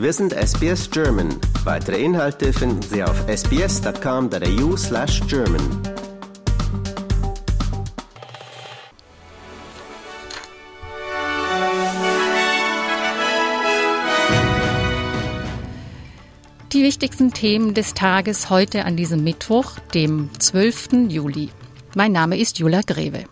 Wir sind SBS German. Weitere Inhalte finden Sie auf sbs.com.au slash German. Die wichtigsten Themen des Tages heute an diesem Mittwoch, dem 12. Juli. Mein Name ist Jula Greve.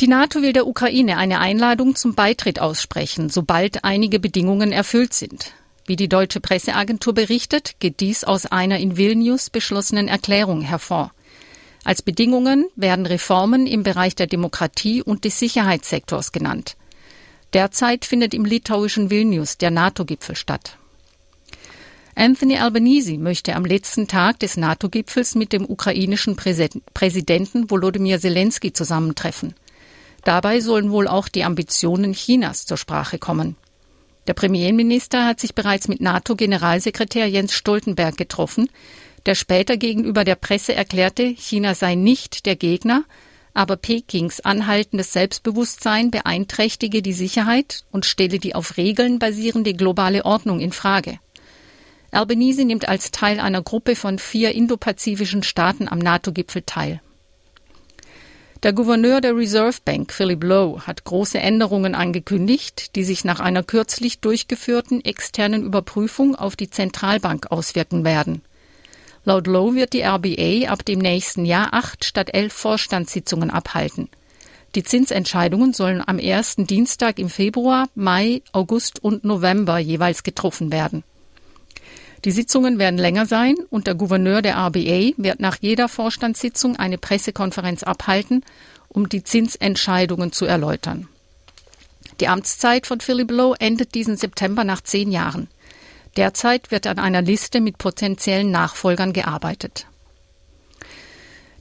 Die NATO will der Ukraine eine Einladung zum Beitritt aussprechen, sobald einige Bedingungen erfüllt sind. Wie die deutsche Presseagentur berichtet, geht dies aus einer in Vilnius beschlossenen Erklärung hervor. Als Bedingungen werden Reformen im Bereich der Demokratie und des Sicherheitssektors genannt. Derzeit findet im litauischen Vilnius der NATO-Gipfel statt. Anthony Albanese möchte am letzten Tag des NATO-Gipfels mit dem ukrainischen Präsidenten Volodymyr Zelensky zusammentreffen. Dabei sollen wohl auch die Ambitionen Chinas zur Sprache kommen. Der Premierminister hat sich bereits mit NATO-Generalsekretär Jens Stoltenberg getroffen, der später gegenüber der Presse erklärte, China sei nicht der Gegner, aber Pekings anhaltendes Selbstbewusstsein beeinträchtige die Sicherheit und stelle die auf Regeln basierende globale Ordnung in Frage. Albanese nimmt als Teil einer Gruppe von vier indopazifischen Staaten am NATO-Gipfel teil. Der Gouverneur der Reserve Bank, Philip Lowe, hat große Änderungen angekündigt, die sich nach einer kürzlich durchgeführten externen Überprüfung auf die Zentralbank auswirken werden. Laut Lowe wird die RBA ab dem nächsten Jahr acht statt elf Vorstandssitzungen abhalten. Die Zinsentscheidungen sollen am ersten Dienstag im Februar, Mai, August und November jeweils getroffen werden. Die Sitzungen werden länger sein und der Gouverneur der RBA wird nach jeder Vorstandssitzung eine Pressekonferenz abhalten, um die Zinsentscheidungen zu erläutern. Die Amtszeit von Philip Lowe endet diesen September nach zehn Jahren. Derzeit wird an einer Liste mit potenziellen Nachfolgern gearbeitet.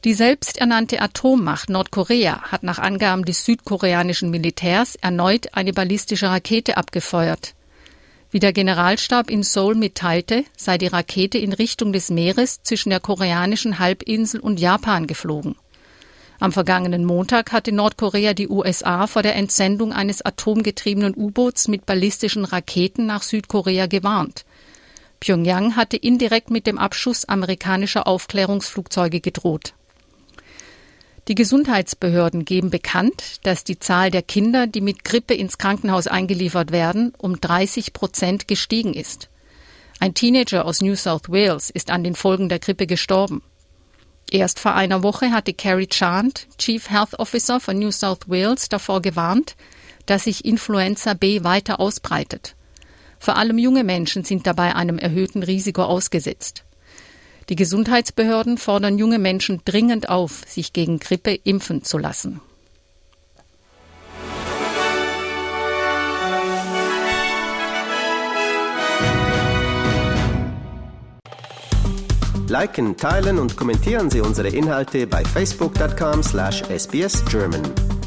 Die selbsternannte Atommacht Nordkorea hat nach Angaben des südkoreanischen Militärs erneut eine ballistische Rakete abgefeuert. Wie der Generalstab in Seoul mitteilte, sei die Rakete in Richtung des Meeres zwischen der koreanischen Halbinsel und Japan geflogen. Am vergangenen Montag hatte Nordkorea die USA vor der Entsendung eines atomgetriebenen U-Boots mit ballistischen Raketen nach Südkorea gewarnt. Pyongyang hatte indirekt mit dem Abschuss amerikanischer Aufklärungsflugzeuge gedroht. Die Gesundheitsbehörden geben bekannt, dass die Zahl der Kinder, die mit Grippe ins Krankenhaus eingeliefert werden, um 30 Prozent gestiegen ist. Ein Teenager aus New South Wales ist an den Folgen der Grippe gestorben. Erst vor einer Woche hatte Carrie Chant, Chief Health Officer von New South Wales, davor gewarnt, dass sich Influenza B weiter ausbreitet. Vor allem junge Menschen sind dabei einem erhöhten Risiko ausgesetzt. Die Gesundheitsbehörden fordern junge Menschen dringend auf, sich gegen Grippe impfen zu lassen. Liken, teilen und kommentieren Sie unsere Inhalte bei facebook.com/sbsgerman.